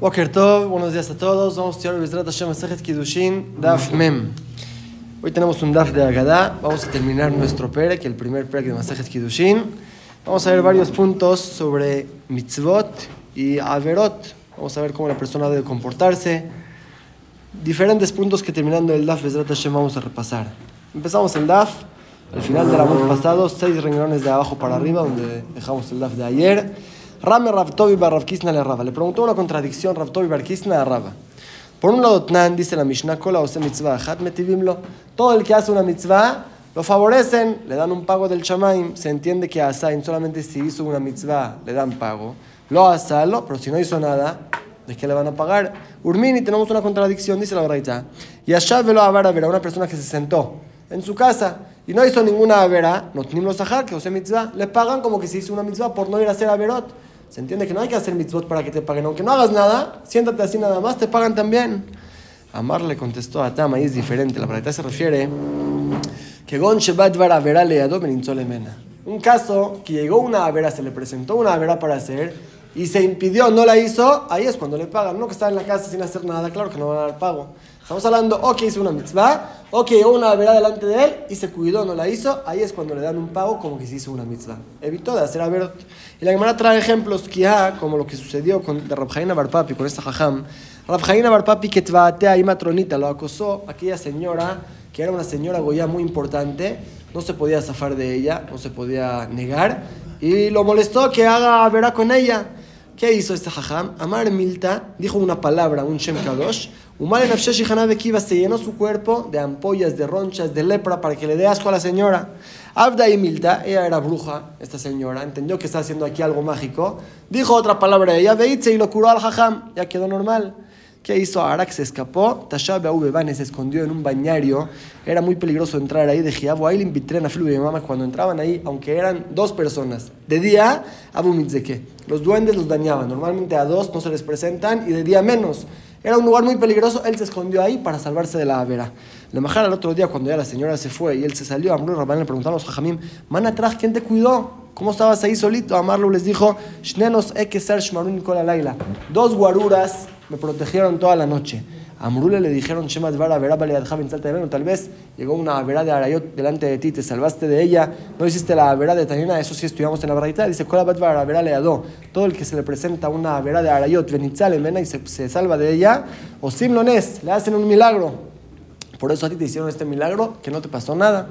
Boker Tov, buenos días a todos. Vamos a estudiar Bezrat Hashem Masejet Kiddushin, Daf Mem. Hoy tenemos un Daf de Agadá. Vamos a terminar nuestro Perek, el primer Perek de Masejet Kiddushin. Vamos a ver varios puntos sobre mitzvot y averot. Vamos a ver cómo la persona debe comportarse. Diferentes puntos que terminando el Daf Bezrat Hashem vamos a repasar. Empezamos el Daf. Al final del año pasado, seis renglones de abajo para arriba, donde dejamos el Daf de ayer. Rame Ravtovi Bar Ravkisna le Rava. Le preguntó una contradicción Ravtovi Bar Kisna a Rava. Por un lado, Tnan dice la Mishnah, Kola ose mitzvah, hat metivimlo. Todo el que hace una mitzvah lo favorecen, le dan un pago del chamaim. Se entiende que Asain solamente si hizo una mitzvah le dan pago. Lo asalo, pero si no hizo nada, ¿de qué le van a pagar? Urmini, tenemos una contradicción, dice la verdad. Y allá velo a ver una persona que se sentó en su casa y no hizo ninguna avera, no tenemos que ose mitzvah, le pagan como que se hizo una mitzvah por no ir a hacer averot. Se entiende que no hay que hacer mitzvot para que te paguen. Aunque no hagas nada, siéntate así nada más, te pagan también. Amar le contestó a Tama y es diferente. La verdad se refiere que Gon Shebat Mena. Un caso que llegó una avera, se le presentó una avera para hacer y se impidió, no la hizo, ahí es cuando le pagan. No que está en la casa sin hacer nada, claro que no va a dar pago. Estamos hablando o que hizo una mitzvah, o que una avera delante de él y se cuidó, no la hizo, ahí es cuando le dan un pago como que se hizo una mitzvah. Evitó de hacer averot. Y la Gemara trae ejemplos que como lo que sucedió con de Rabjaina Barpapi, con esta jajam. Rabjaina Barpapi que tvatea y matronita lo acosó aquella señora, que era una señora goya muy importante, no se podía zafar de ella, no se podía negar, y lo molestó que haga verá con ella. ¿Qué hizo este jajam? Amar Milta dijo una palabra, un Shem Kadosh, Umar en Kiva se llenó su cuerpo de ampollas, de ronchas, de lepra para que le dé asco a la señora. Abda y Milta, ella era bruja, esta señora, entendió que está haciendo aquí algo mágico. Dijo otra palabra ella, Veitze, y lo curó al jajam, ya quedó normal. ¿Qué hizo? Arak se escapó, Tashab Bebane se escondió en un bañario. Era muy peligroso entrar ahí de Giabu. Ahí invité a Flu y mamá cuando entraban ahí, aunque eran dos personas. De día, Abu Mitzeke. Los duendes los dañaban. Normalmente a dos no se les presentan y de día menos. Era un lugar muy peligroso, él se escondió ahí para salvarse de la avera. Le majara el otro día, cuando ya la señora se fue y él se salió, Amru Rabban le preguntaron a los jajamim, man atrás, ¿quién te cuidó? ¿Cómo estabas ahí solito? Amarlo les dijo, Shnenos ser shmarun laila. Dos guaruras me protegieron toda la noche. A Amrule le dijeron, tal vez llegó una verá de Arayot delante de ti, te salvaste de ella, no hiciste la verá de Tanina, eso sí estudiamos en la verdad. Dice, Leado, todo el que se le presenta una verá de Arayot, Benitzal, Mena y se, se, salva de ella, o Simlones, le hacen un milagro. Por eso a ti te hicieron este milagro, que no te pasó nada.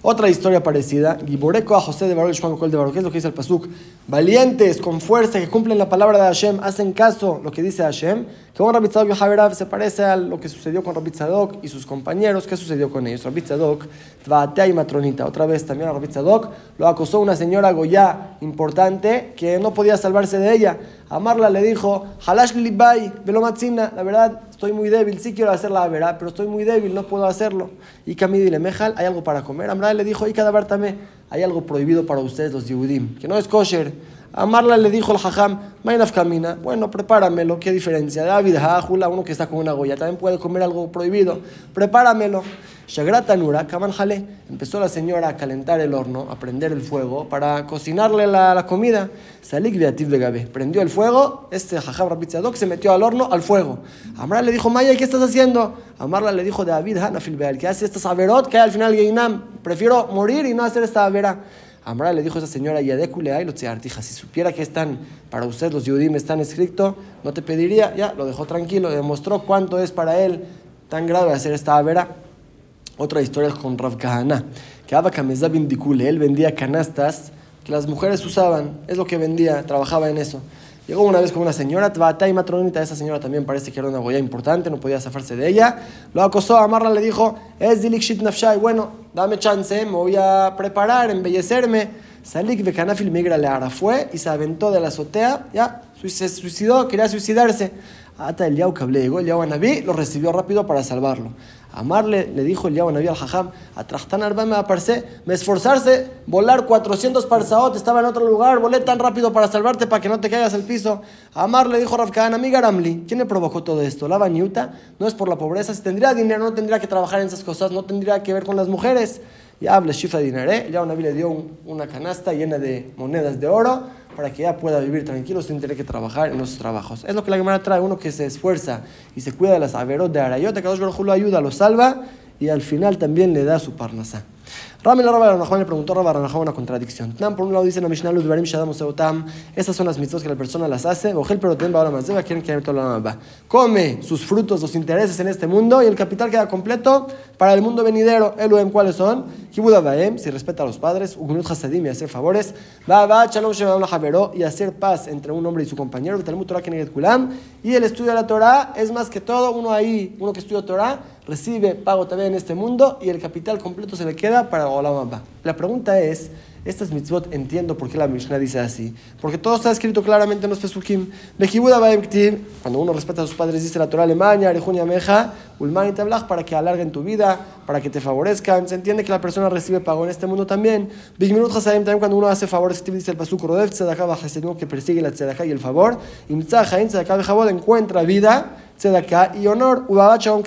Otra historia parecida, Giboreco a José de Baruch de Baruch, ¿qué es lo que dice el Pasuk? Valientes, con fuerza, que cumplen la palabra de Hashem, hacen caso lo que dice Hashem, un Rabbi Tzadok se parece a lo que sucedió con Rabbi Tzadok y sus compañeros, ¿qué sucedió con ellos? Rabbi Tzadok, Tvatea y Matronita, otra vez también a Rabbi Tzadok, lo acosó una señora Goya importante que no podía salvarse de ella. Amarla le dijo, Halash Libai, Velomatzina, la verdad, estoy muy débil, sí quiero hacer la verá, pero estoy muy débil, no puedo hacerlo. Y Camidi le mejal, ¿hay algo para comer? Amra le dijo, y cada hay algo prohibido para ustedes los Yehudim, que no es kosher. Amarla le dijo el hajam, Mainaf camina, bueno, prepáramelo, ¿qué diferencia? David Hajula, uno que está con una goya, también puede comer algo prohibido, prepáramelo. Shagrata Nura, Kaman Jale, empezó la señora a calentar el horno, a prender el fuego para cocinarle la, la comida. Salik Beativ de Gabe, prendió el fuego, este Jajam Rabitzadok se metió al horno, al fuego. Amar le dijo, Maya, ¿qué estás haciendo? Amarla le dijo, David Hanafil Beal, ¿qué hace esta averot que al final Geinam? Prefiero morir y no hacer esta avera. Amra le dijo a esa señora, Yadekule lo artija, si supiera que están, para usted los Yudim están escritos, no te pediría, ya, lo dejó tranquilo, demostró cuánto es para él tan grave hacer esta avera. Otra historia con Rav Kahana, que Abba Bindikule, él vendía canastas que las mujeres usaban, es lo que vendía, trabajaba en eso. Llegó una vez con una señora, Tvata y matronita, esa señora también parece que era una goya importante, no podía zafarse de ella. Lo acosó, Amarla le dijo, es Dilikshit Nafshai, bueno, dame chance, me voy a preparar, embellecerme. Salik Bekanafil Migra le fue y se aventó de la azotea, ya, se suicidó, quería suicidarse. Ata el Yau Kable llegó el Yau Anabí, lo recibió rápido para salvarlo. Amarle le dijo el Anabí al Jajam, a Trachtan Arba me aparece, me esforzarse, volar 400 parsaot, estaba en otro lugar, volé tan rápido para salvarte para que no te caigas al piso. Amar le dijo Rafkan, amiga Ramli, ¿quién le provocó todo esto? La bañuta no es por la pobreza, si tendría dinero no tendría que trabajar en esas cosas, no tendría que ver con las mujeres. Ya habla Shifra Dinaré, ya Naví le dio una canasta llena de monedas de oro para que ya pueda vivir tranquilo sin tener que trabajar en los trabajos. Es lo que la Gemara trae, uno que se esfuerza y se cuida de las averot de Arayot, que Dios lo ayuda, lo salva y al final también le da su parnasá. Rami la Rabba le preguntó a Rabba una contradicción. Por un lado dice la Mishnah Ludvarim Shadam Seutam, estas son las mitzvot que la persona las hace, Ogel Perotem Baola Mazeva, quieren que la Come sus frutos, los intereses en este mundo y el capital queda completo para el mundo venidero. Eluem, ¿cuáles son? Kibuda Baem, si respeta a los padres, Ugunut Hasadim y hacer favores, Baba Shalom Shemam Javero y hacer paz entre un hombre y su compañero, Talmud Torah Keneget Kulam, y el estudio de la Torah es más que todo, uno ahí, uno que estudia Torah, recibe pago también en este mundo y el capital completo se le queda para Olam La pregunta es, estas mitzvot entiendo por qué la Mishnah dice así, porque todo está escrito claramente en los Pesukim. Cuando uno respeta a sus padres, dice la Torah Alemania, Arejunia Meja, Ulman y para que alarguen tu vida, para que te favorezcan. Se entiende que la persona recibe pago en este mundo también. Bigminut Hasadim también cuando uno hace favores, dice el Pasuk Rodev Tzedakah que persigue la Tzedakah y el favor. Imtzah Hain Tzedakah encuentra vida tzedaká y honor.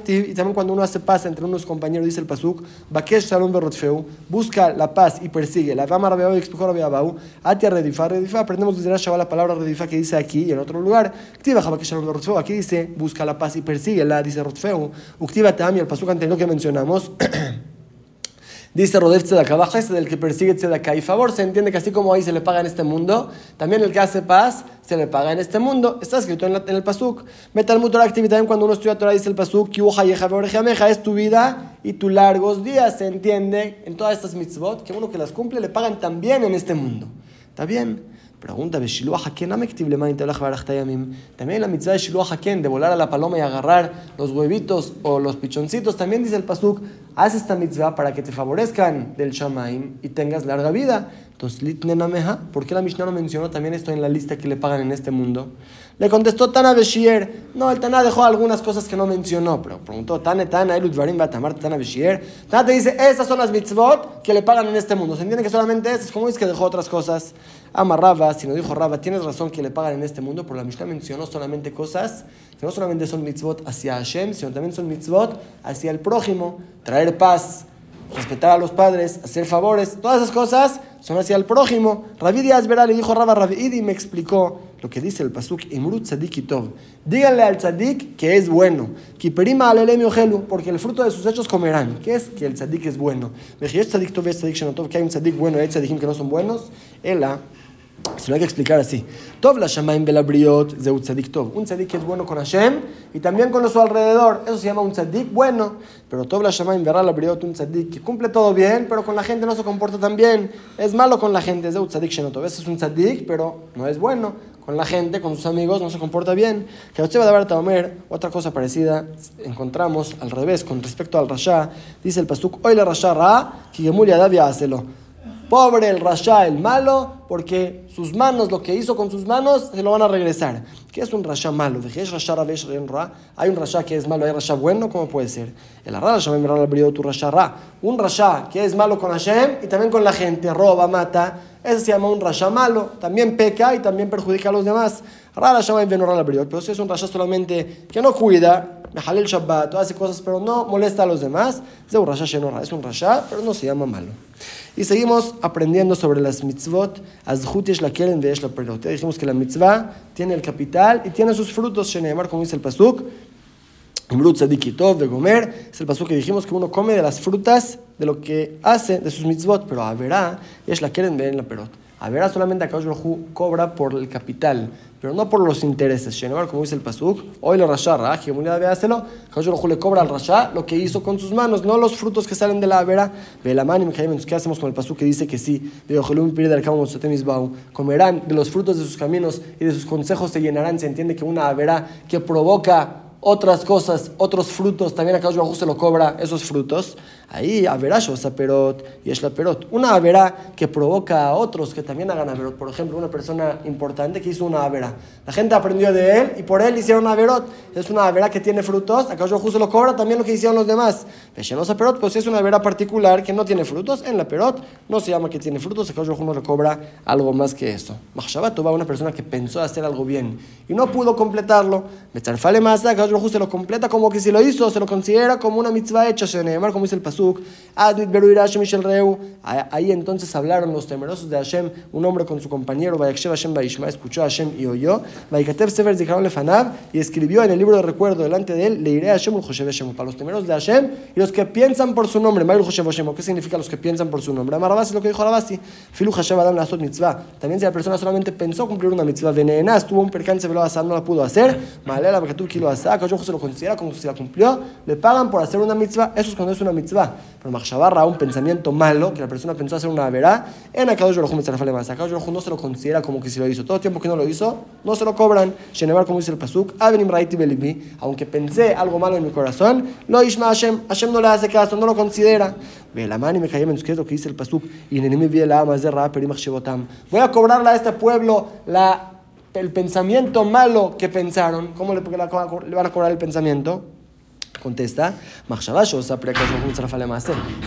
Y también cuando uno hace paz entre unos compañeros, dice el pasuk, Bakesh Shalom Berotfeu, busca la paz y persigue. La Vama Rabeau y Expujor Rabeabau, Atia Redifa, Redifa, aprendemos desde la la palabra Redifa que dice aquí y en otro lugar. Ktiva Bakesh Shalom Berotfeu, aquí dice, busca la paz y persigue, la dice Rotfeu. Uktiva Tam y el pasuk anterior que mencionamos. Dice Rodef Tzedakah, baja ese del que persigue Tzedakah. Y favor, se entiende que así como ahí se le paga en este mundo, también el que hace paz se le paga en este mundo. Está escrito en, el Pasuk. Metal Mutor actividad cuando uno estudia Torah dice el Pasuk, es tu vida y tus largos días. Se entiende en todas estas mitzvot que uno que las cumple le pagan también en este mundo. ¿Está bien? Pregunta, también la mitzvah de Shiluah Haken, de volar a la paloma y agarrar los huevitos o los pichoncitos, también dice el Pasuk, haz esta mitzvah para que te favorezcan del Shamaim y tengas larga vida. Entonces, Litnenameha, ¿por qué la Mishnah no mencionó también esto en la lista que le pagan en este mundo? Le contestó Tana Beshier, no, el Tana dejó algunas cosas que no mencionó, pero preguntó Tane Tana, Eludvarim Batamar Tana Beshier. Tana te dice, esas son las mitzvot que le pagan en este mundo. ¿Se entiende que solamente esas? ¿Cómo es que dejó otras cosas? Amarraba, si no dijo Raba, tienes razón que le pagan en este mundo, pero la Mishnah mencionó solamente cosas que no solamente son mitzvot hacia Hashem, sino también son mitzvot hacia el prójimo, traer paz, respetar a los padres, hacer favores, todas esas cosas son hacia el prójimo. Rabbi Díaz Verá le dijo Raba Rabbi me explicó lo que dice el pasuk Imrut Tzadik Tov. Díganle al tzadik que es bueno. Kiperima alelemi gelu, porque el fruto de sus hechos comerán. ¿Qué es? Que el tzadik es bueno. Tzadik Tov tzadik que hay un tzadik bueno y hay tzadikim que no son buenos. Ela se lo hay que explicar así. Tov la Shamaim Belabriot de un tzadik Tov. Un tzadik que es bueno con Hashem y también con su alrededor. Eso se llama un tzadik bueno. Pero Tov la Shamaim Belabriot, un tzadik que cumple todo bien, pero con la gente no se comporta tan bien. Es malo con la gente. Un tzadik Shenotov. Es un tzadik, pero no es bueno. Con la gente, con sus amigos, no se comporta bien. Que usted va a dar otra cosa parecida, encontramos al revés con respecto al Rasha. Dice el Pasuk, hoy la Rasha Ra, que Gemulia Davia hacelo. Pobre el Rasha, el malo, porque sus manos, lo que hizo con sus manos, se lo van a regresar. ¿Qué es un Rasha malo? Hay un Rasha que es malo, hay Rasha bueno, ¿cómo puede ser? El tu Rasha Un Rasha que es malo con Hashem y también con la gente, roba, mata. Ese se llama un Rasha malo, también peca y también perjudica a los demás. Pero si es un Rasha solamente que no cuida, el Shabbat, hace cosas, pero no molesta a los demás, es un Rasha es un Rasha, pero no se llama malo. Y seguimos aprendiendo sobre las mitzvot. Azhut la quieren la perot. Dijimos que la mitzvah tiene el capital y tiene sus frutos. Como dice el pasuk. de comer. Es el pasuk que dijimos que uno come de las frutas de lo que hace, de sus mitzvot. Pero a verá, es la quieren ver en la perot. A verá solamente a Baruj cobra por el capital, pero no por los intereses. Shenevar, como dice el Pasuk, hoy lo rasha, Raji, de hacerlo, Baruj le cobra al rasha lo que hizo con sus manos, no los frutos que salen de la vera. ¿qué hacemos con el Pasuk que dice que sí? Comerán de los frutos de sus caminos y de sus consejos se llenarán. Se entiende que una avera que provoca otras cosas, otros frutos, también acá Baruj se lo cobra esos frutos. Ahí, averá perot y es la perot. Una averá que provoca a otros que también hagan averot. Por ejemplo, una persona importante que hizo una averá. La gente aprendió de él y por él hicieron averot. Es una averá que tiene frutos. Acá yo se lo cobra también lo que hicieron los demás. perot, pues es una averá particular que no tiene frutos. En la perot no se llama que tiene frutos. Acá yo no le cobra algo más que eso. Mahshabat va una persona que pensó hacer algo bien y no pudo completarlo. Metzarfale más, acá yo se lo completa como que si lo hizo, se lo considera como una mitzvah hecha. Como dice el paso pasuk, Mishel Reu. Ahí entonces hablaron los temerosos de Hashem, un hombre con su compañero, Vayakshev Hashem Vaishma, escuchó a Hashem y oyó, Vaikatev Sefer Zikaron Lefanav, y escribió en el libro de recuerdo delante de él, le iré a Hashem Ul Hoshev Hashem, para los temerosos de Hashem y los que piensan por su nombre, Mayul Hoshev Hashem, ¿qué significa los que piensan por su nombre? Amarabasi lo que dijo Arabasi, Filu Hashem Adam Lasot Mitzvah. También si la persona solamente pensó cumplir una mitzvah, venenas, tuvo un percance, velo no la pudo hacer, Malela Bakatur Kilo Asa, que se lo considera como si la cumplió, le pagan por hacer una mitzvah, eso es cuando es una mitzvah. Pero Machshabarra, un pensamiento malo, que la persona pensó hacer una verá, en Akadosh Baruj Hu más. Akadosh Baruj no se lo considera como que si lo hizo. Todo el tiempo que no lo hizo, no se lo cobran. Shenevar, como dice el Pasuk, Avenim Raiti Belibi, aunque pensé algo malo en mi corazón, lo Ishma Hashem, Hashem no le hace caso, no lo considera. Ve la mano y me caí en es lo que dice el Pasuk, y en el vi la ama de Voy a cobrarle a este pueblo la, el pensamiento malo que pensaron. ¿Cómo le, le van a cobrar el pensamiento? Contesta,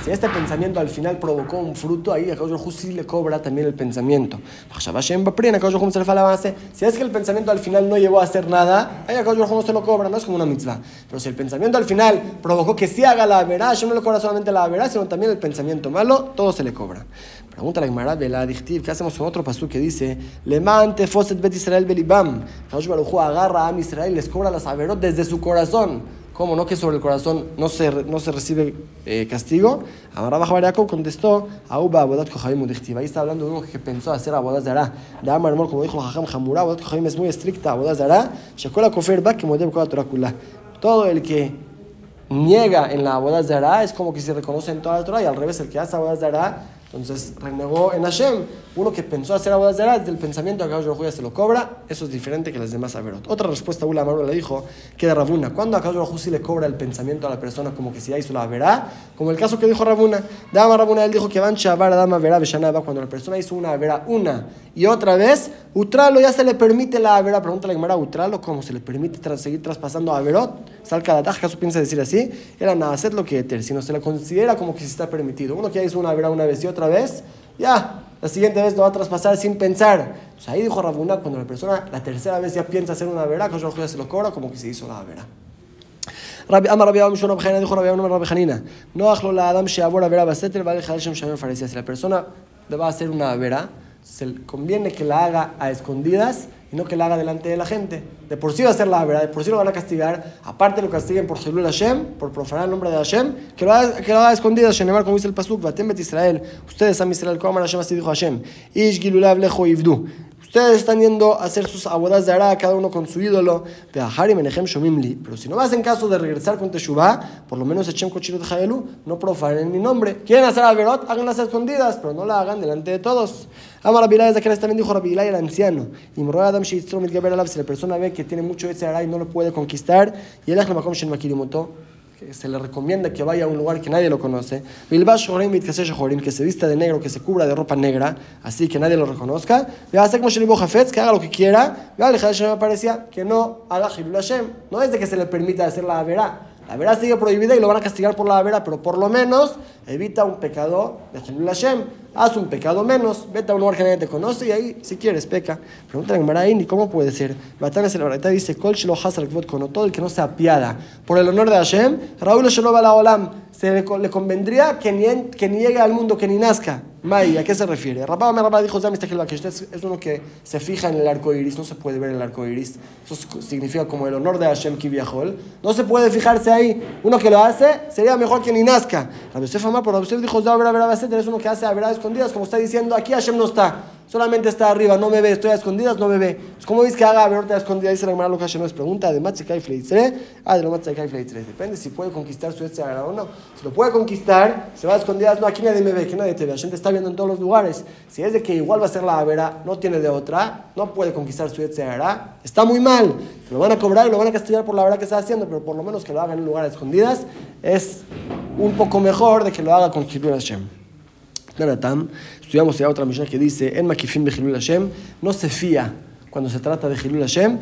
si este pensamiento al final provocó un fruto, ahí a sí le cobra también el pensamiento. Si es que el pensamiento al final no llevó a hacer nada, ahí a no se lo cobra, no es como una mitzvah. Pero si el pensamiento al final provocó que sí haga la verá, yo no le cobra solamente la verá, sino también el pensamiento malo, todo se le cobra. Pregunta la Gemara de la ¿qué hacemos con otro pasú que dice, Lemante foset bet Israel belibam? agarra a Israel les cobra las averot desde su corazón. ¿Cómo no que sobre el corazón no se, no se recibe eh, castigo? Ahora Baja Jacob contestó, Auba Abodat Kohabim Ahí está hablando uno que pensó hacer Abodat Zara. De Amar como dijo Jajam Hamura, Abodat Kohabim es muy estricta, Abodat Zara. Shekola Kofer que Modeb Kola. Todo el que niega en la Abodat Zara es como que se reconoce en toda la Torah y al revés, el que hace Abodat Zara entonces renegó en Hashem. Uno que pensó hacer de desde el pensamiento de Baruj se lo cobra, eso es diferente que las demás Averot. Otra respuesta, Ula Amaro le dijo que de Rabuna, cuando Baruj sí le cobra el pensamiento a la persona como que si ya hizo la verá, como el caso que dijo Rabuna. Dama Rabuna, él dijo que van Shabar, Dama Verá, cuando la persona hizo una verá una y otra vez, Utralo ya se le permite la verá. Pregunta la Gemara, Utralo, ¿cómo se le permite seguir traspasando a Averot? Salca la ¿acaso piensa decir así? Era nada, hacer lo que eter, sino se le considera como que si está permitido. Uno que ya hizo una verá una vez y otra vez, ya, la siguiente vez lo va a traspasar sin pensar. Pues ahí dijo Rabuna, cuando la persona la tercera vez ya piensa hacer una vera, que ya se lo cobra como que se hizo la vera. Rabbi Abba Mishon Abjanina dijo Rabbi Abba Rabbi Hanina, no hajlo la Adam Sheabor Avera Baseter, va a dejar Shem Faresia. Si la persona le hacer una vera, se conviene que la haga a escondidas y no que la haga delante de la gente. De por sí va a ser la verdad, de por sí lo van a castigar. Aparte lo castiguen por Jelul Hashem, por profanar el nombre de Hashem, que lo haga, que lo haga escondido. Shenemar, como dice el Pasuk, Batem Bet Israel. Ustedes, a Israel, como Hashem, así dijo Hashem. Ish Gilulav Lejo Ivdu. Ustedes están yendo a hacer sus abodas de Ara, cada uno con su ídolo. Pero si no hacen caso de regresar con Teshuvah, por lo menos Echem Kochirot Hayelu, no profanen mi nombre. Quieren hacer Alberot, háganlas escondidas, pero no la hagan delante de todos. Amar Rabilay, desde que también dijo Rabilay, el anciano. Y Adam si la persona ve que tiene mucho ese y no lo puede conquistar, y el Ajlamakom Shen Makirimoto se le recomienda que vaya a un lugar que nadie lo conoce. Que se vista de negro, que se cubra de ropa negra, así que nadie lo reconozca. Que haga lo que quiera. parecía que no haga Hashem. No es de que se le permita hacer la verá. La verá sigue prohibida y lo van a castigar por la verá, pero por lo menos evita un pecado de Hashem haz un pecado menos, vete a un lugar que nadie te conoce y ahí, si quieres, peca. Pregúntale a Maraín, ¿y cómo puede ser? Batán es el Baraita, dice, Kol Shelo Hazar con todo el que no se apiada por el honor de Hashem, Raúl Shelo la Olam, se le, le convendría que ni, que ni llegue al mundo, que ni nazca. May, ¿a qué se refiere? Rabá me Rabá dijo, que es uno que se fija en el arco iris, no se puede ver el arco iris. Eso significa como el honor de Hashem Kiviahol. No se puede fijarse ahí. Uno que lo hace sería mejor que ni nazca. Rabbi Yosef Amar, por Rabbi Yosef dijo, es uno que hace a escondidas, como está diciendo, aquí Hashem no está solamente está arriba, no me ve, estoy a escondidas, no me ve. Pues, ¿Cómo ves que haga a escondidas? Dice la Gemara lo que nos pregunta, de Matzekai Fleitzre, ah, de lo Matzekai Fleitzre. Depende si puede conquistar su Etzerara o no. Si lo puede conquistar, se va a escondidas, no, aquí nadie me ve, que nadie te ve, la gente está viendo en todos los lugares. Si es de que igual va a ser la Avera, no tiene de otra, no puede conquistar su Etzerara, está muy mal. Se lo van a cobrar y lo van a castigar por la verdad que está haciendo, pero por lo menos que lo haga en un lugar a escondidas es un poco mejor de que lo haga con Kibur Hashem. Estudiamos ya otra misión que dice, en Makifim Hashem, no se fía cuando se trata de Hilul Hashem.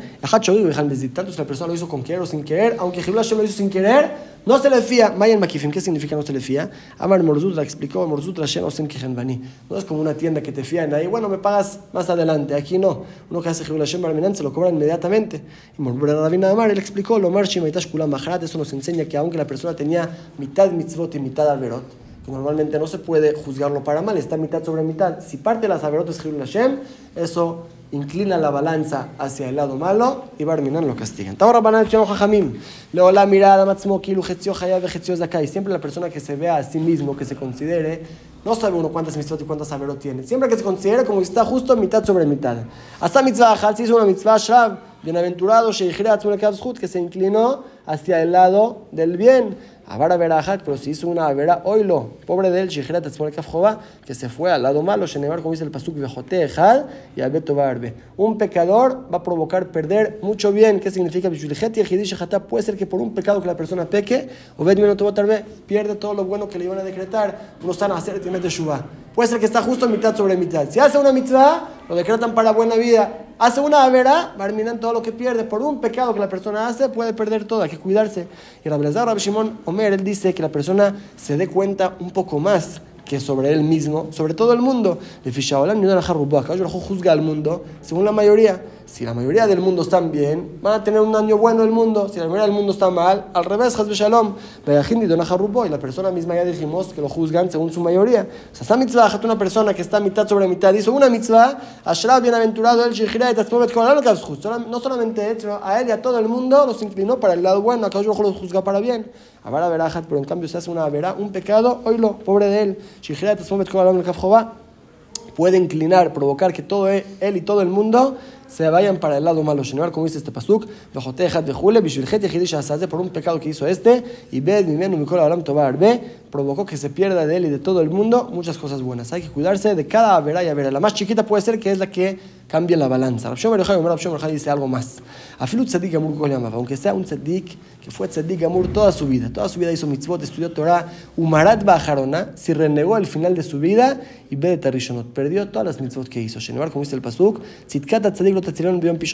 Tanto si la persona lo hizo con querer o sin querer, aunque Hilul Hashem lo hizo sin querer, no se le fía. Mayan Makifim, ¿qué significa no se le fía? Amar Morzutra explicó, Morzutra Hashem Osem Kihenbani. No es como una tienda que te fían ahí, bueno, me pagas más adelante. Aquí no. Uno que hace Hilul Hashem Barminan se lo cobra inmediatamente. Y Morbera Rabina Amar, él explicó, lo Marchi Maitash Kulam Maharat, eso nos enseña que aunque la persona tenía mitad mitzvot y mitad alberot, normalmente no se puede juzgarlo para mal, está mitad sobre mitad. Si parte de las alberot es Hashem, eso inclina la balanza hacia el lado malo y Barminan lo castigan. Ahora van a decir Jajamim, luego la mirada. Siempre la persona que se vea a sí mismo, que se considere, no sabe uno cuántas mitzvot y cuántas averot tiene. Siempre que se considere como que está justo mitad sobre mitad. Hasta mitzvah si hizo una mitzvah bienaventurado, que se inclinó hacia el lado del bien. Avara Berajat, pero si hizo una Avera, oilo, pobre de él, Shijirat Jova, que se fue al lado malo, Shenevar, como dice el Pasuk, Vejote Ejad y Albeto Barbe. Un pecador va a provocar perder mucho bien. ¿Qué significa? Puede ser que por un pecado que la persona peque, o Tarbe, pierde todo lo bueno que le iban a decretar. Uno está a hacer, tiene de Shubá. Puede ser que está justo mitad sobre mitad. Si hace una mitzvah, lo decretan para buena vida. Hace una avera, barminan todo lo que pierde. Por un pecado que la persona hace, puede perder todo. Hay que cuidarse. Y Rabelazar, Rab Shimon Omer, él dice que la persona se dé cuenta un poco más que sobre él mismo, sobre todo el mundo. Le fishaolam ni una juzga al mundo según la mayoría. Si la mayoría del mundo están bien, van a tener un año bueno el mundo. Si la mayoría del mundo está mal, al revés, Hazbe Shalom. Y la persona misma ya dijimos que lo juzgan según su mayoría. O sea, esta mitzvah, una persona que está mitad sobre mitad, hizo una mitzvah, Ashraf, bienaventurado, él, no solamente él, sino a él y a todo el mundo los inclinó para el lado bueno. Acá yo los juzga para bien. Avara verajat, pero en cambio se hace una verá, un pecado, oílo, pobre de él. Puede inclinar, provocar que todo él y todo el mundo se vayan para el lado malo. Shenuar, como dice este pasuk, por un pecado que hizo este, y provocó que se pierda de él y de todo el mundo muchas cosas buenas. Hay que cuidarse de cada vera y avera. La más chiquita puede ser que es la que cambie la balanza. Rabshom dice algo más. Aunque sea un tzadik que fue tzadik amur toda su vida, toda su vida hizo mitzvot, estudió Torah, Umarat Bajarona, si renegó al final de su vida y ve de perdió todas las mitzvot que hizo. Shenuar, como dice el pasuk, Tzitkata tzadik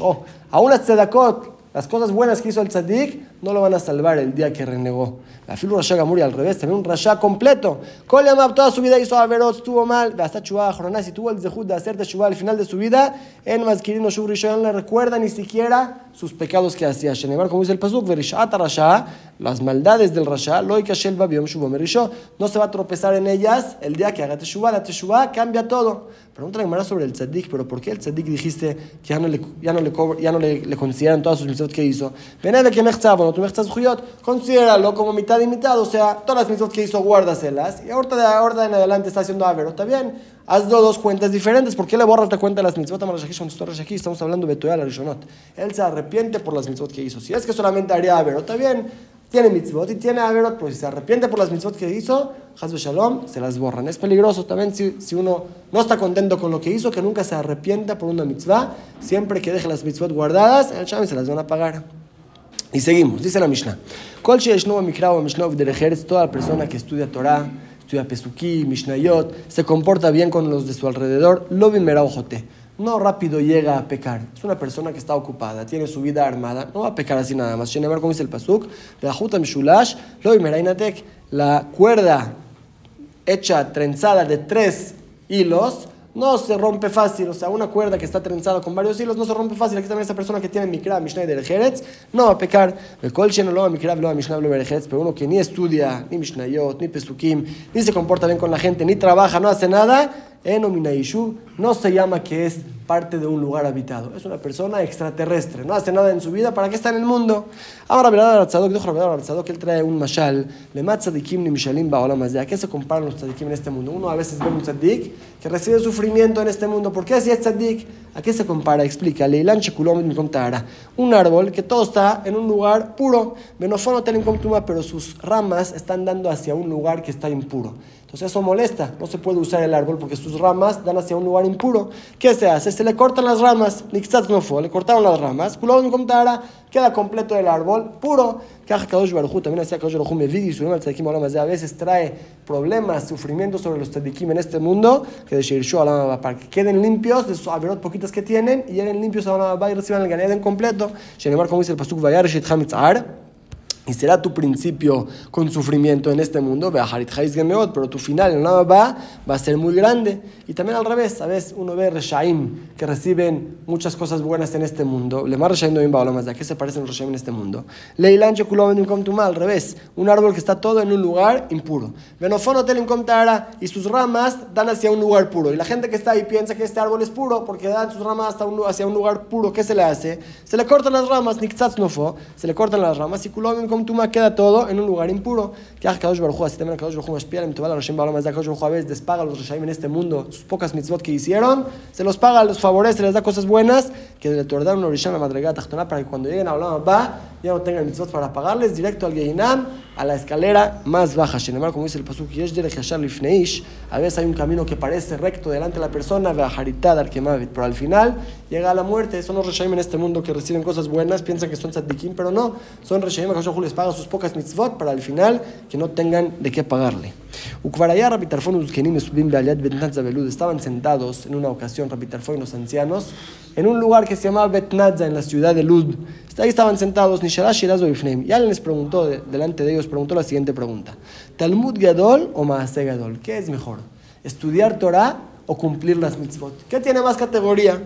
Oh, aún las tzedakot, las cosas buenas que hizo el tzadik, no lo van a salvar el día que renegó. La filo Rasha Gamuri al revés, también un Rasha completo. Kolyamab toda su vida hizo Averot, estuvo mal, hasta Chubá, Joronás, tuvo el zehut de hacerte Chubá al final de su vida, en Mazkirino Shub no le recuerda ni siquiera sus pecados que hacía. Shenebar, como dice el Pasuk, Verishat Rasha, las maldades del Rasha, Loika Shel Babiom Shubom no se va a tropezar en ellas el día que haga Teshuvah. La Teshuvah cambia todo. Pregunta la sobre el tzadik, pero ¿por qué el tzadik dijiste que ya no le, ya no le, ya no le, le consideran todas sus mitzvot que hizo? Veneve que mechzavo, tu mechzazujiyot, considéralo como mitad y mitad, o sea, todas las mitzvot que hizo, guárdaselas, y ahorita de ahora en adelante está haciendo avero, está bien, haz dos cuentas diferentes, ¿por qué le borras la cuenta de las mitzvot aquí? Estamos hablando de Betuel Rishonot. Él se arrepiente por las mitzvot que hizo. Si es que solamente haría avero, está bien, tiene mitzvot y tiene averot, pues si se arrepiente por las mitzvot que hizo, Hazbe Shalom, se las borran. Es peligroso también si, si, uno no está contento con lo que hizo, que nunca se arrepienta por una mitzvah, siempre que deje las mitzvot guardadas, el Shalom se las van a pagar. Y seguimos, dice la Mishnah. Toda persona que estudia Torah, estudia Pesuki, Mishnayot, se comporta bien con los de su alrededor, lo ojote no rápido llega a pecar. Es una persona que está ocupada, tiene su vida armada, no va a pecar así nada más. Shenebar, como dice el Pasuk, la cuerda hecha, trenzada de tres hilos, no se rompe fácil. O sea, una cuerda que está trenzada con varios hilos no se rompe fácil. Aquí también esta persona que tiene Mikra, Mishnah de Jerez, no va a pecar. Pero uno que ni estudia, ni Mishnayot, ni Pesukim, ni se comporta bien con la gente, ni trabaja, no hace nada, no se llama que es parte de un lugar habitado. Es una persona extraterrestre, no hace nada en su vida, ¿para qué está en el mundo? Ahora, verdad, dijo que él trae un mashal, le tzadikim ni mishalim ¿A qué se comparan los tzadikim en este mundo? Uno a veces ve un tzadik que recibe sufrimiento en este mundo. ¿Por qué si es tzadik? ¿A qué se compara? Explica. Leilan contara. Un árbol que todo está en un lugar puro. Benofono telen pero sus ramas están dando hacia un lugar que está impuro. Entonces eso molesta. No se puede usar el árbol porque sus ramas dan hacia un lugar impuro. ¿Qué se hace? Se le cortan las ramas, no fue, le cortaron las ramas, Kulon Komtara, queda completo el árbol, puro. También hacía a veces trae problemas, sufrimientos sobre los tzadikim en este mundo, que de para que queden limpios de sus averot poquitas que tienen y lleguen limpios a la y reciban el ganado en completo. como dice el Pasuk Vayar y será tu principio con sufrimiento en este mundo, pero tu final en la va va a ser muy grande. Y también al revés, veces uno ve Reshaim que reciben muchas cosas buenas en este mundo. Le más Reshaim no ¿a qué se parecen los Reshaim en este mundo? Leilan tu al revés, un árbol que está todo en un lugar impuro. Venofono telim tara y sus ramas dan hacia un lugar puro. Y la gente que está ahí piensa que este árbol es puro porque dan sus ramas hasta un, hacia un lugar puro. ¿Qué se le hace? Se le cortan las ramas, se le cortan las ramas y Tuma queda todo en un lugar impuro. Que Kadosh Baruj así también Kadosh Baruj Mashpiel, en Tobal Hashem Balam Kadosh Baruj a veces despaga a los Reshaim en este mundo sus pocas mitzvot que hicieron, se los paga, los favorece, les da cosas buenas, que le otorgaron una Risham la madrigada Tachtona para que cuando lleguen a Olam va ya no tengan mitzvot para pagarles, directo al Geinam, a la escalera más baja. Sin embargo, como dice el Pasuk, a veces hay un camino que parece recto delante de la persona, pero al final llega a la muerte. Son los Reshaim en este mundo que reciben cosas buenas, piensan que son tzadikim, pero no. Son Reshaim, que les paga sus pocas mitzvot para al final que no tengan de qué pagarle. Estaban sentados en una ocasión, Rabitarfon y los ancianos, en un lugar que se llamaba Betnadza, en la ciudad de Lud. Ahí estaban sentados, Nisharash y alguien les preguntó, delante de ellos, preguntó la siguiente pregunta: ¿Talmud Gadol o Maase Gadol? ¿Qué es mejor? ¿Estudiar Torah o cumplir las mitzvot? ¿Qué tiene más categoría?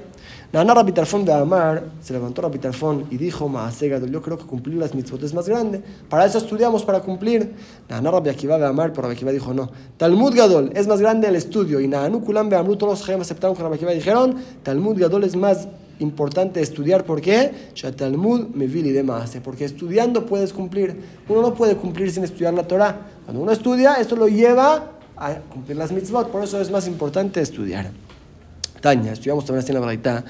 Nana Rabitarfón de Amar, se levantó Rabitarfón y dijo, Maasegado, yo creo que cumplir las mitzvot es más grande. Para eso estudiamos, para cumplir. Nana Rabiakiva de Amar, pero Rabiakiva dijo, no. Talmud Gadol es más grande el estudio. Y Nanu Kulam de Amru, todos los aceptaron que Rabiakiva dijeron, Talmud Gadol es más importante estudiar. ¿Por qué? Me vili de. Porque estudiando puedes cumplir. Uno no puede cumplir sin estudiar la Torah. Cuando uno estudia, esto lo lleva a cumplir las mitzvot. Por eso es más importante estudiar estudiamos también así en la Baraita.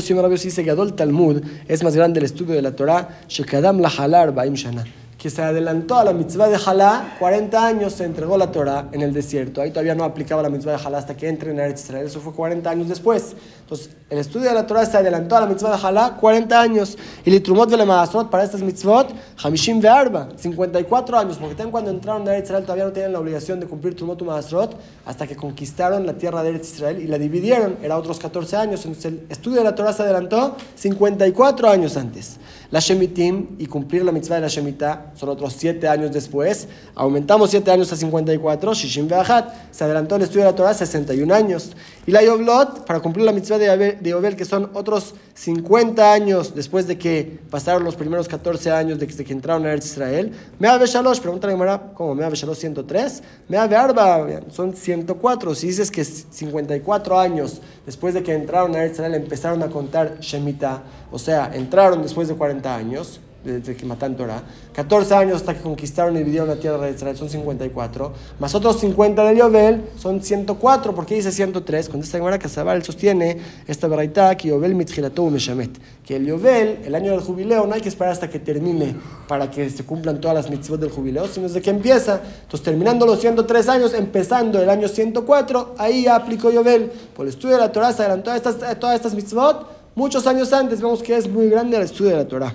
Simón Rabbi dice que Adol Talmud es más grande el estudio de la Torah, Shekadam la Halar Baim Shana que se adelantó a la mitzvah de Jalá, 40 años se entregó la Torah en el desierto. Ahí todavía no aplicaba la mitzvah de Jalá hasta que entre en Eretz Israel. Eso fue 40 años después. Entonces, el estudio de la Torah se adelantó a la mitzvah de Jalá 40 años. Y el Trumot de la para estas mitzvot, Hamishim de Arba, 54 años. Porque también cuando entraron en Eretz Israel todavía no tenían la obligación de cumplir Trumot Maasrot hasta que conquistaron la tierra de Eretz Israel y la dividieron. Era otros 14 años. Entonces, el estudio de la Torah se adelantó 54 años antes. La Shemitim y cumplir la mitzvah de la Shemitah son otros 7 años después. Aumentamos 7 años a 54. Shishim Be'achat se adelantó el estudio de la Torah 61 años. Y la Yoblot, para cumplir la mitzvah de Yobel, que son otros 50 años después de que pasaron los primeros 14 años de que, que entraron a Eretz Israel. Mea Shalosh, pregunta la Gemara, ¿cómo? Mea Shalosh 103. Mea Arba, son 104. Si dices que 54 años después de que entraron a Eretz Israel empezaron a contar Shemitah, o sea, entraron después de 40 años, desde que matan Torah, 14 años hasta que conquistaron y dividieron la tierra de Israel, son 54, más otros 50 de Yobel, son 104, ¿por qué dice 103? Con esta Gemara él sostiene esta verdad que Yobel mitjilatou meshamet, que el Yobel, el año del jubileo, no hay que esperar hasta que termine para que se cumplan todas las mitzvot del jubileo, sino desde que empieza. Entonces, terminando los 103 años, empezando el año 104, ahí aplicó Yobel. Por el estudio de la Torah se adelantó estas, todas estas mitzvot, muchos años antes, vemos que es muy grande el estudio de la Torah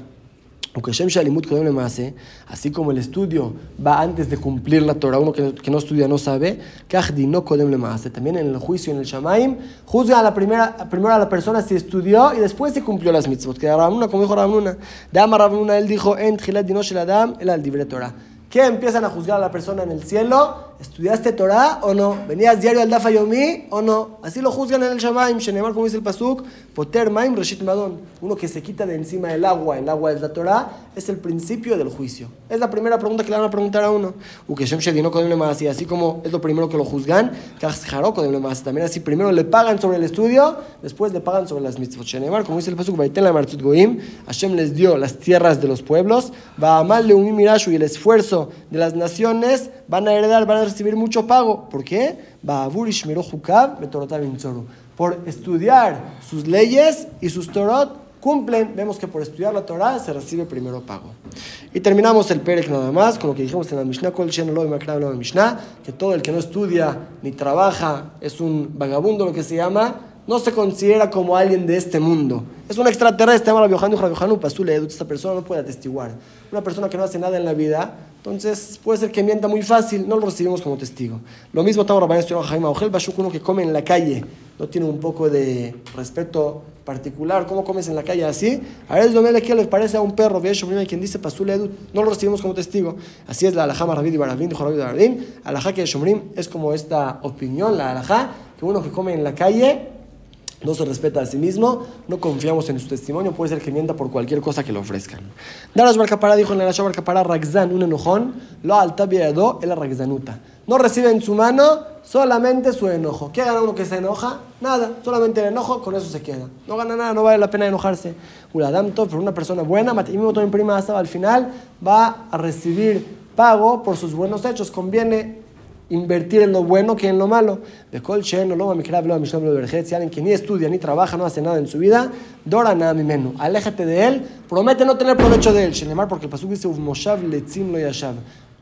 así como el estudio va antes de cumplir la Torah, uno que, no estudia no sabe, también en el juicio, en el Shamaim, juzga a la primera, primero a la persona si estudió y después se cumplió las mitzvot. Que Ramuna, como dijo Ramuna, de Amar Ramuna, él dijo, en Adam, el al Torah. ¿Qué empiezan a juzgar a la persona en el cielo? ¿Estudiaste Torah o no? ¿Venías diario al Dafa Yomi o no? Así lo juzgan en el Shamaim, Shenemar, como dice el Pasuk, Poter Maim Reshit Madon. Uno que se quita de encima el agua, el agua es la Torah, es el principio del juicio. Es la primera pregunta que le van a preguntar a uno. Y así como es lo primero que lo juzgan, también así primero le pagan sobre el estudio, después le pagan sobre las mitzvot. Shenemar, como dice el Pasuk, Goim, Hashem les dio las tierras de los pueblos, amarle un mirashu y el esfuerzo de las naciones van a heredar, van a recibir mucho pago. ¿Por qué? Por estudiar sus leyes y sus torot cumplen. Vemos que por estudiar la Torah se recibe primero pago. Y terminamos el Perek nada más con lo que dijimos en la Mishnah, que todo el que no estudia ni trabaja es un vagabundo, lo que se llama no se considera como alguien de este mundo. Es un extraterrestre, esta persona no puede atestiguar. Una persona que no hace nada en la vida, entonces puede ser que mienta muy fácil, no lo recibimos como testigo. Lo mismo estamos estudiando Jaime Ojel, uno que come en la calle, no tiene un poco de respeto particular, ¿cómo comes en la calle así? A veces lo que le parece a un perro, quien dice Pasule Edut, no lo recibimos como testigo. Así es la alajá Rabid y Barabín, dijo Rabid Barabín, alajá que Shomrim es como esta opinión, la alajá, que uno que come en la calle no se respeta a sí mismo, no confiamos en su testimonio, puede ser que mienta por cualquier cosa que le ofrezcan. Darash Barcapara dijo en la Rasha Barcapara, Ragzan, un enojón, lo alta viado, el. No recibe en su mano solamente su enojo. ¿Qué gana uno que se enoja? Nada, solamente el enojo, con eso se queda. No gana nada, no vale la pena enojarse. Una persona buena, en prima al final va a recibir pago por sus buenos hechos. Conviene invertir en lo bueno que en lo malo. Si alguien que ni estudia, ni trabaja, no hace nada en su vida, Dora nada mi menú. Aléjate de él, promete no tener provecho de él. Shenemar, porque el pasuk dice.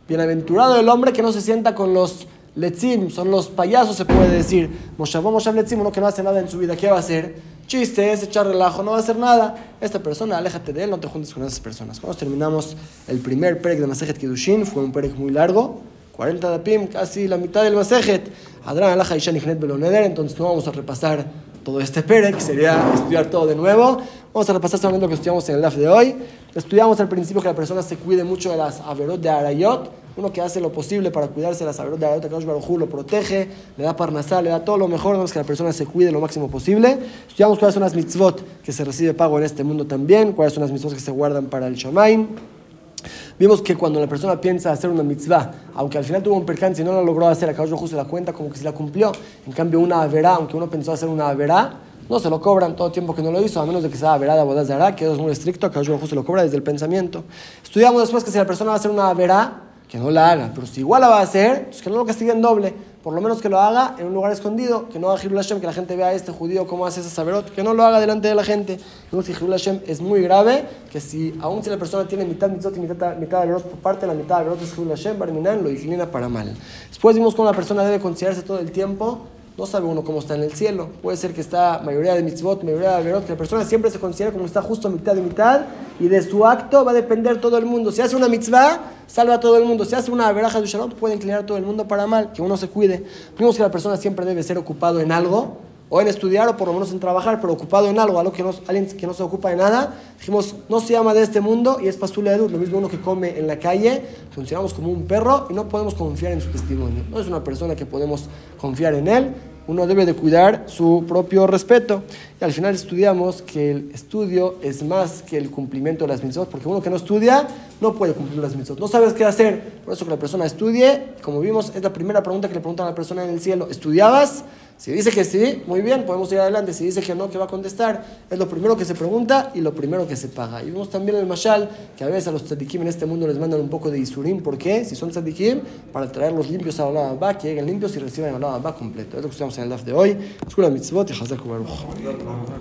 Bienaventurado el hombre que no se sienta con los letzim, son los payasos, se puede decir. Moshav, Moshav letzim, uno que no hace nada en su vida, ¿qué va a hacer? Chistes, echar relajo, no va a hacer nada. Esta persona, aléjate de él, no te juntes con esas personas. Cuando terminamos el primer perek de Masejet Kiddushin, fue un perek muy largo. 40 dapim, casi la mitad del Masejet. Adran Alaja y Beloneder, entonces no vamos a repasar todo este Perek, sería estudiar todo de nuevo. Vamos a repasar solamente lo que estudiamos en el DAF de hoy. Estudiamos al principio que la persona se cuide mucho de las averot de Arayot, uno que hace lo posible para cuidarse de las averot de Arayot, que Baruj lo protege, le da parnasal, le da todo lo mejor, vamos que la persona se cuide lo máximo posible. Estudiamos cuáles son las mitzvot que se recibe pago en este mundo también, cuáles son las mitzvot que se guardan para el Shomain. Vimos que cuando la persona piensa hacer una mitzvah, aunque al final tuvo un percance y no la logró hacer, a Kadosh se la cuenta como que se la cumplió. En cambio, una averá, aunque uno pensó hacer una averá, no se lo cobran todo el tiempo que no lo hizo, a menos de que sea averá de Abodazara, que es muy estricto, a Kadosh se lo cobra desde el pensamiento. Estudiamos después que si la persona va a hacer una averá, que no la haga, pero si igual la va a hacer, pues que no lo castiguen doble por lo menos que lo haga en un lugar escondido, que no haga Hirul Hashem, que la gente vea a este judío cómo hace ese saberot, que no lo haga delante de la gente. Vemos que Hirul Hashem es muy grave, que si aún si la persona tiene mitad mitzot y mitad, mitad de por parte, la mitad de verot es Hirul Hashem, Barminan lo inclina para mal. Después vimos cómo la persona debe considerarse todo el tiempo no sabe uno cómo está en el cielo. Puede ser que está mayoría de mitzvot, mayoría de averot, que la persona siempre se considera como está justo mitad de mitad y de su acto va a depender todo el mundo. Si hace una mitzvah, salva a todo el mundo. Si hace una veraja de shalom, puede inclinar a todo el mundo para mal, que uno se cuide. Vimos que la persona siempre debe ser ocupado en algo o en estudiar o por lo menos en trabajar, pero ocupado en algo, algo que no, alguien que no se ocupa de nada. Dijimos, no se llama de este mundo y es pasule lo mismo uno que come en la calle, funcionamos como un perro y no podemos confiar en su testimonio. No es una persona que podemos confiar en él uno debe de cuidar su propio respeto. Y al final estudiamos que el estudio es más que el cumplimiento de las mitzvot, porque uno que no estudia no puede cumplir las mitzvot. No sabes qué hacer. Por eso que la persona estudie, como vimos, es la primera pregunta que le preguntan a la persona en el cielo. ¿Estudiabas? Si dice que sí, muy bien, podemos ir adelante. Si dice que no, ¿qué va a contestar? Es lo primero que se pregunta y lo primero que se paga. Y vemos también el mashal, que a veces a los tzadikim en este mundo les mandan un poco de isurim. ¿Por qué? Si son tzadikim, para traerlos limpios a la va, que lleguen limpios y reciban la va completo. Es lo que estamos en el DAF de hoy. Escuela mitzvot y